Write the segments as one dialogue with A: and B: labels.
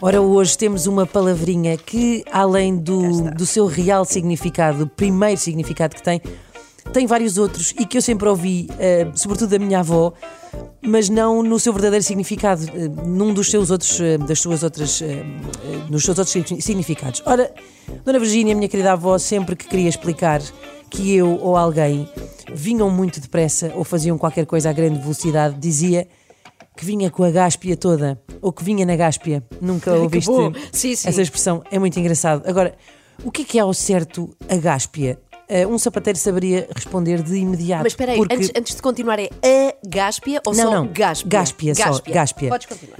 A: Ora, hoje temos uma palavrinha que, além do, do seu real significado, o primeiro significado que tem, tem vários outros e que eu sempre ouvi, eh, sobretudo da minha avó, mas não no seu verdadeiro significado, eh, num dos seus outros, eh, das suas outras, nos seus outros signi- significados. Ora, Dona Virgínia, minha querida avó, sempre que queria explicar que eu ou alguém vinham muito depressa ou faziam qualquer coisa a grande velocidade, dizia que vinha com a gáspia toda, ou que vinha na gáspia. Nunca ouviste.
B: Sim, sim.
A: essa expressão? É muito engraçado. Agora, o que é que é ao certo a gáspia? Eh, um sapateiro saberia responder de imediato.
B: Mas espera aí,
A: porque...
B: antes, antes de continuar, é a gáspia ou
A: Não,
B: só
A: não.
B: gáspia?
A: Gáspia, só. Gáspia.
B: Podes continuar.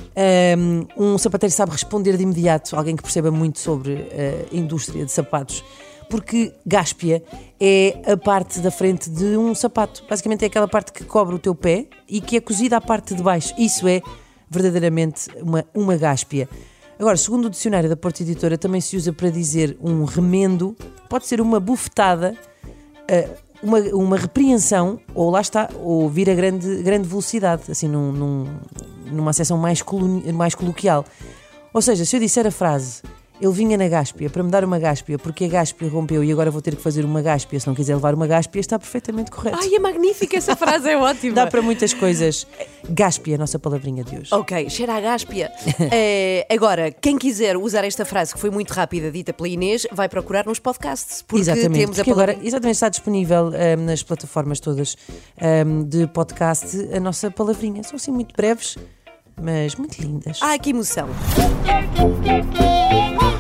A: Um, um sapateiro sabe responder de imediato, alguém que perceba muito sobre a indústria de sapatos, porque gáspia é a parte da frente de um sapato. Basicamente é aquela parte que cobre o teu pé e que é cozida à parte de baixo. Isso é verdadeiramente uma, uma gáspia. Agora, segundo o dicionário da Porta Editora, também se usa para dizer um remendo, pode ser uma bufetada uh, uma, uma repreensão, ou lá está, ou vir a grande, grande velocidade, assim, num, num- numa acessão mais, mais coloquial. Ou seja, se eu disser a frase ele vinha na gáspia para me dar uma gáspia porque a gáspia rompeu e agora vou ter que fazer uma gáspia se não quiser levar uma gáspia, está perfeitamente correto.
B: Ai, é magnífica essa frase, é ótima.
A: Dá para muitas coisas. Gáspia, a nossa palavrinha de hoje.
B: Ok, cheira a gáspia. Eh, agora, quem quiser usar esta frase que foi muito rápida, dita pela Inês, vai procurar nos podcasts. Porque
A: exatamente,
B: temos a
A: porque agora
B: palavra...
A: exatamente está disponível ahm, nas plataformas todas ahm, de podcast a nossa palavrinha. São assim muito breves, mas muito lindas.
B: Ai, que emoção.